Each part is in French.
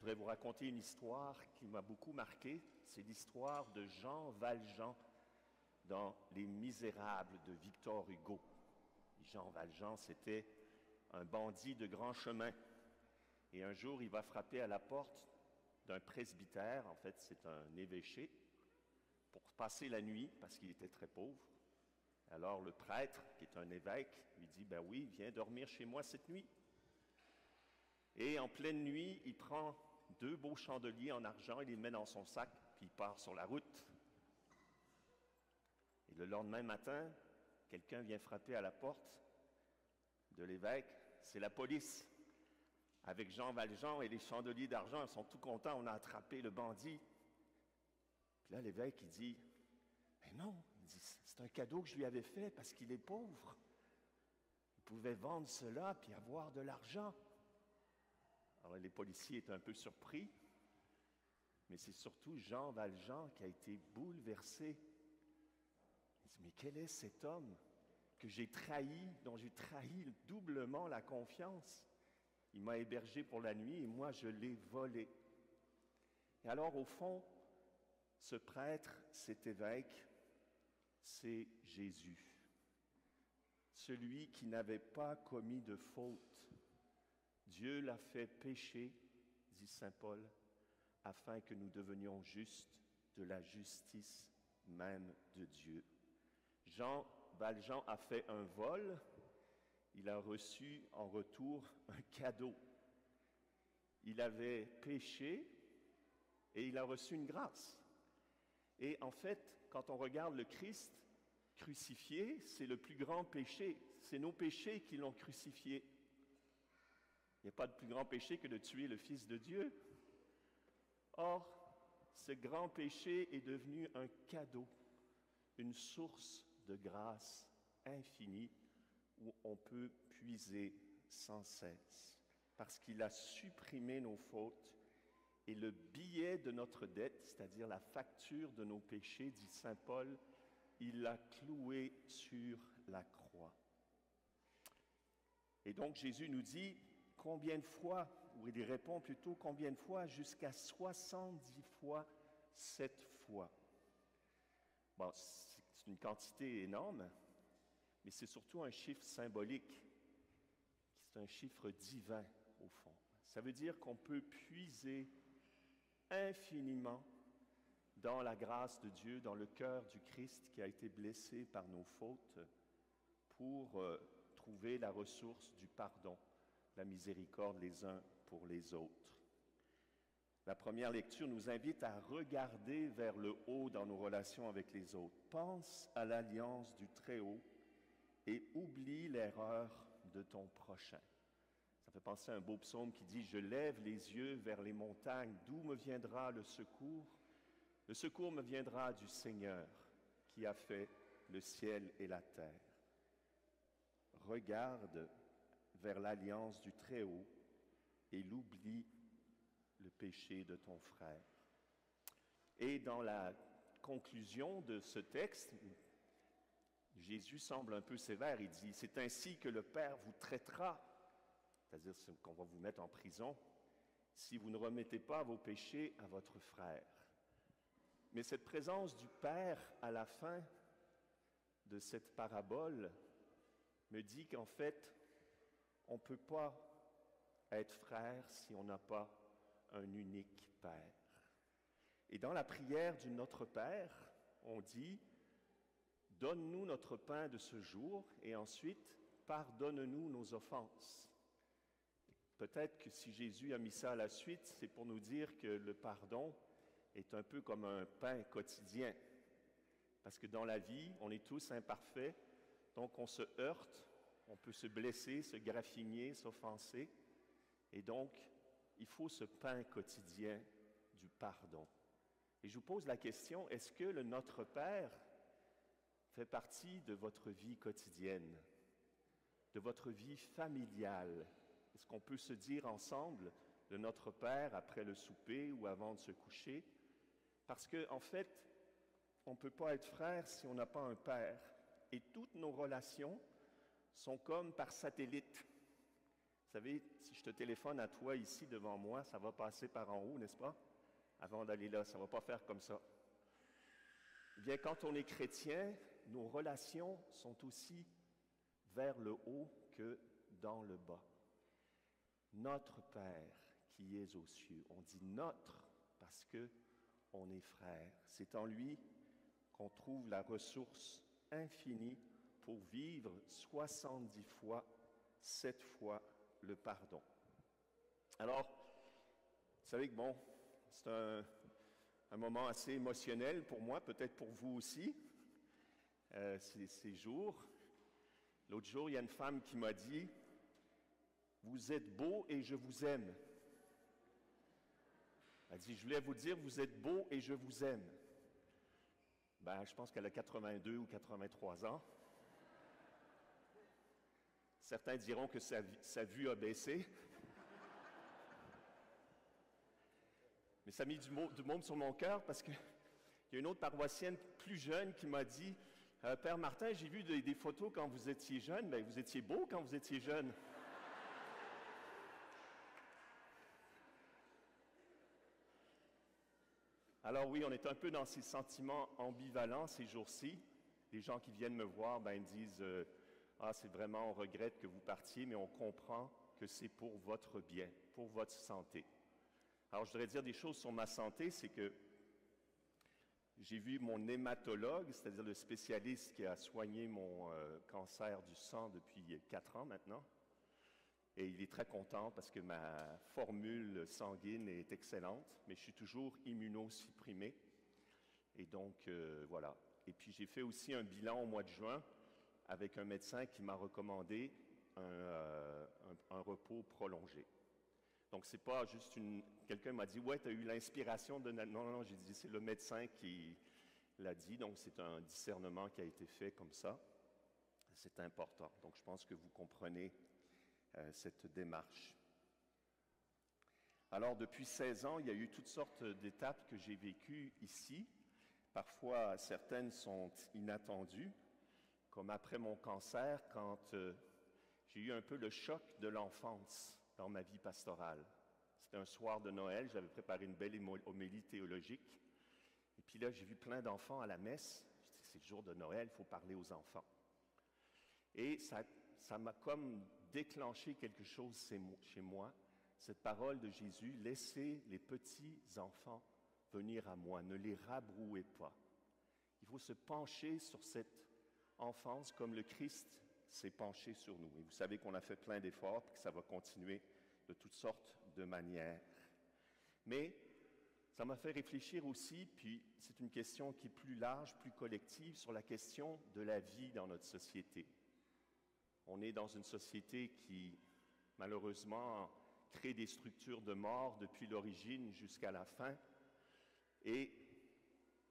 voudrais vous raconter une histoire qui m'a beaucoup marqué. C'est l'histoire de Jean Valjean dans Les Misérables de Victor Hugo. Jean Valjean, c'était un bandit de grand chemin. Et un jour, il va frapper à la porte d'un presbytère, en fait c'est un évêché, pour passer la nuit parce qu'il était très pauvre. Alors le prêtre, qui est un évêque, lui dit, ben oui, viens dormir chez moi cette nuit. Et en pleine nuit, il prend deux beaux chandeliers en argent, il les met dans son sac, puis il part sur la route. Et le lendemain matin, quelqu'un vient frapper à la porte de l'évêque, c'est la police. Avec Jean Valjean et les chandeliers d'argent, ils sont tout contents, on a attrapé le bandit. Puis là, l'évêque, il dit, mais non, c'est un cadeau que je lui avais fait parce qu'il est pauvre. Il pouvait vendre cela puis avoir de l'argent. Alors les policiers étaient un peu surpris, mais c'est surtout Jean Valjean qui a été bouleversé. Il dit, mais quel est cet homme que j'ai trahi, dont j'ai trahi doublement la confiance? Il m'a hébergé pour la nuit et moi je l'ai volé. Et alors au fond, ce prêtre, cet évêque, c'est Jésus, celui qui n'avait pas commis de faute, Dieu l'a fait pécher, dit Saint Paul, afin que nous devenions justes de la justice même de Dieu. Jean Valjean a fait un vol, il a reçu en retour un cadeau. Il avait péché et il a reçu une grâce. Et en fait, quand on regarde le Christ crucifié, c'est le plus grand péché. C'est nos péchés qui l'ont crucifié. Il n'y a pas de plus grand péché que de tuer le Fils de Dieu. Or, ce grand péché est devenu un cadeau, une source de grâce infinie où on peut puiser sans cesse, parce qu'il a supprimé nos fautes et le billet de notre dette, c'est-à-dire la facture de nos péchés, dit Saint Paul, il l'a cloué sur la croix. Et donc Jésus nous dit, combien de fois, ou il répond plutôt combien de fois, jusqu'à 70 fois cette fois. Bon, c'est une quantité énorme, mais c'est surtout un chiffre symbolique. C'est un chiffre divin, au fond. Ça veut dire qu'on peut puiser infiniment dans la grâce de Dieu, dans le cœur du Christ qui a été blessé par nos fautes, pour euh, trouver la ressource du pardon la miséricorde les uns pour les autres. La première lecture nous invite à regarder vers le haut dans nos relations avec les autres. Pense à l'alliance du Très-Haut et oublie l'erreur de ton prochain. Ça fait penser à un beau psaume qui dit, Je lève les yeux vers les montagnes, d'où me viendra le secours? Le secours me viendra du Seigneur qui a fait le ciel et la terre. Regarde vers l'alliance du Très-Haut et l'oublie le péché de ton frère. Et dans la conclusion de ce texte, Jésus semble un peu sévère. Il dit, c'est ainsi que le Père vous traitera, c'est-à-dire qu'on va vous mettre en prison, si vous ne remettez pas vos péchés à votre frère. Mais cette présence du Père à la fin de cette parabole me dit qu'en fait, on ne peut pas être frère si on n'a pas un unique Père. Et dans la prière du Notre Père, on dit, Donne-nous notre pain de ce jour et ensuite pardonne-nous nos offenses. Peut-être que si Jésus a mis ça à la suite, c'est pour nous dire que le pardon est un peu comme un pain quotidien. Parce que dans la vie, on est tous imparfaits, donc on se heurte, on peut se blesser, se graffiner, s'offenser. Et donc, il faut ce pain quotidien du pardon. Et je vous pose la question, est-ce que le Notre Père fait partie de votre vie quotidienne, de votre vie familiale? Est-ce qu'on peut se dire ensemble le Notre Père après le souper ou avant de se coucher? Parce qu'en en fait, on ne peut pas être frère si on n'a pas un Père. Et toutes nos relations sont comme par satellite. savez, si je te téléphone à toi ici devant moi, ça va passer par en haut, n'est-ce pas? Avant d'aller là, ça ne va pas faire comme ça. Eh bien, quand on est chrétien, nos relations sont aussi vers le haut que dans le bas. Notre Père qui est aux cieux. On dit notre parce que on est frères. C'est en lui qu'on trouve la ressource infinie pour vivre 70 fois, 7 fois le pardon. Alors, vous savez que bon, c'est un, moment assez émotionnel pour moi, peut-être pour vous aussi, euh, ces, ces jours. L'autre jour, il y a une femme qui m'a dit, Vous êtes beau et je vous aime. Elle dit, je voulais vous dire, vous êtes beau et je vous aime. Ben, je pense qu'elle a 82 ou 83 ans. Certains diront que sa, vue a baissé. Mais ça a mis du, du monde sur mon cœur parce qu'il y a une autre paroissienne plus jeune qui m'a dit euh, Père Martin, j'ai vu des, photos quand vous étiez jeune. Ben, vous étiez beau quand vous étiez jeune. Alors oui, on est un peu dans ces sentiments ambivalents ces jours-ci. Les gens qui viennent me voir, ben, ils disent euh, Ah, c'est vraiment, on regrette que vous partiez, mais on comprend que c'est pour votre bien, pour votre santé. Alors, je voudrais dire des choses sur ma santé, c'est que j'ai vu mon hématologue, c'est-à-dire le spécialiste qui a soigné mon euh, cancer du sang depuis quatre ans maintenant. Et il est très content parce que ma formule sanguine est excellente, mais je suis toujours immunosupprimé. Et donc, euh, voilà. Et puis, j'ai fait aussi un bilan au mois de juin avec un médecin qui m'a recommandé un, euh, un, repos prolongé. Donc, c'est pas juste une. Quelqu'un m'a dit Ouais, tu as eu l'inspiration de. Non, non, non, j'ai dit c'est le médecin qui l'a dit. Donc, c'est un discernement qui a été fait comme ça. C'est important. Donc, je pense que vous comprenez euh, cette démarche. Alors, depuis 16 ans, il y a eu toutes sortes d'étapes que j'ai vécues ici. Parfois, certaines sont inattendues, comme après mon cancer, quand euh, j'ai eu un peu le choc de l'enfance dans ma vie pastorale. C'était un soir de Noël, j'avais préparé une belle homélie théologique. Et puis là, j'ai vu plein d'enfants à la messe. C'est le jour de Noël, il faut parler aux enfants. Et ça m'a comme déclenché quelque chose chez moi, cette parole de Jésus, laissez les petits enfants venir à moi, ne les rabrouez pas. Il faut se pencher sur cette enfance comme le Christ s'est penché sur nous. Et vous savez qu'on a fait plein d'efforts et que ça va continuer de toutes sortes de manières. Mais ça m'a fait réfléchir aussi, puis c'est une question qui est plus large, plus collective, sur la question de la vie dans notre société. On est dans une société qui, malheureusement, crée des structures de mort depuis l'origine jusqu'à la fin. Et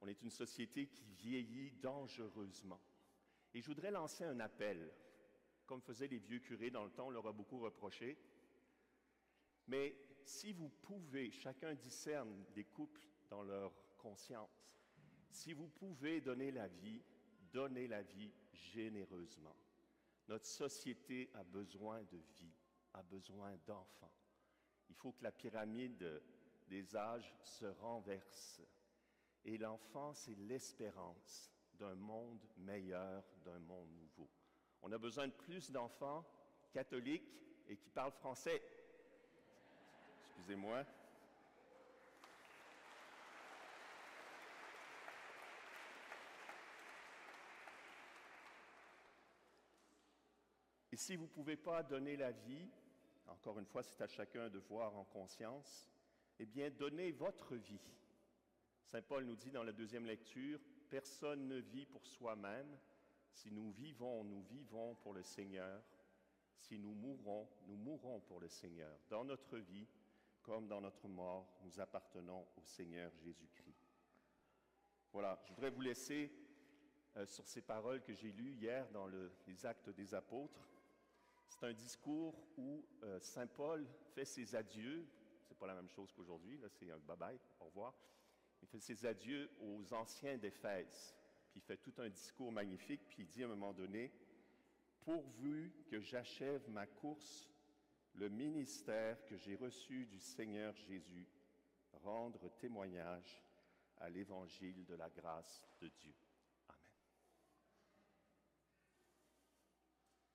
on est une société qui vieillit dangereusement. Et je voudrais lancer un appel, comme faisaient les vieux curés dans le temps, on leur a beaucoup reproché. Mais si vous pouvez, chacun discerne des couples dans leur conscience, si vous pouvez donner la vie, donnez la vie généreusement. Notre société a besoin de vie, a besoin d'enfants. Il faut que la pyramide des âges se renverse. Et l'enfant, c'est l'espérance d'un monde meilleur, d'un monde nouveau. On a besoin de plus d'enfants catholiques et qui parlent français. Excusez-moi. Et si vous ne pouvez pas donner la vie, encore une fois, c'est à chacun de voir en conscience, eh bien, donnez votre vie. Saint Paul nous dit dans la deuxième lecture, personne ne vit pour soi-même. Si nous vivons, nous vivons pour le Seigneur. Si nous mourons, nous mourons pour le Seigneur. Dans notre vie, comme dans notre mort, nous appartenons au Seigneur Jésus-Christ. Voilà, je voudrais vous laisser euh, sur ces paroles que j'ai lues hier dans le, les Actes des Apôtres. C'est un discours où euh, Saint Paul fait ses adieux. C'est pas la même chose qu'aujourd'hui, là, c'est un bye-bye, au revoir. Il fait ses adieux aux anciens d'Éphèse. Puis fait tout un discours magnifique, puis il dit à un moment donné Pourvu que j'achève ma course, le ministère que j'ai reçu du Seigneur Jésus, rendre témoignage à l'évangile de la grâce de Dieu.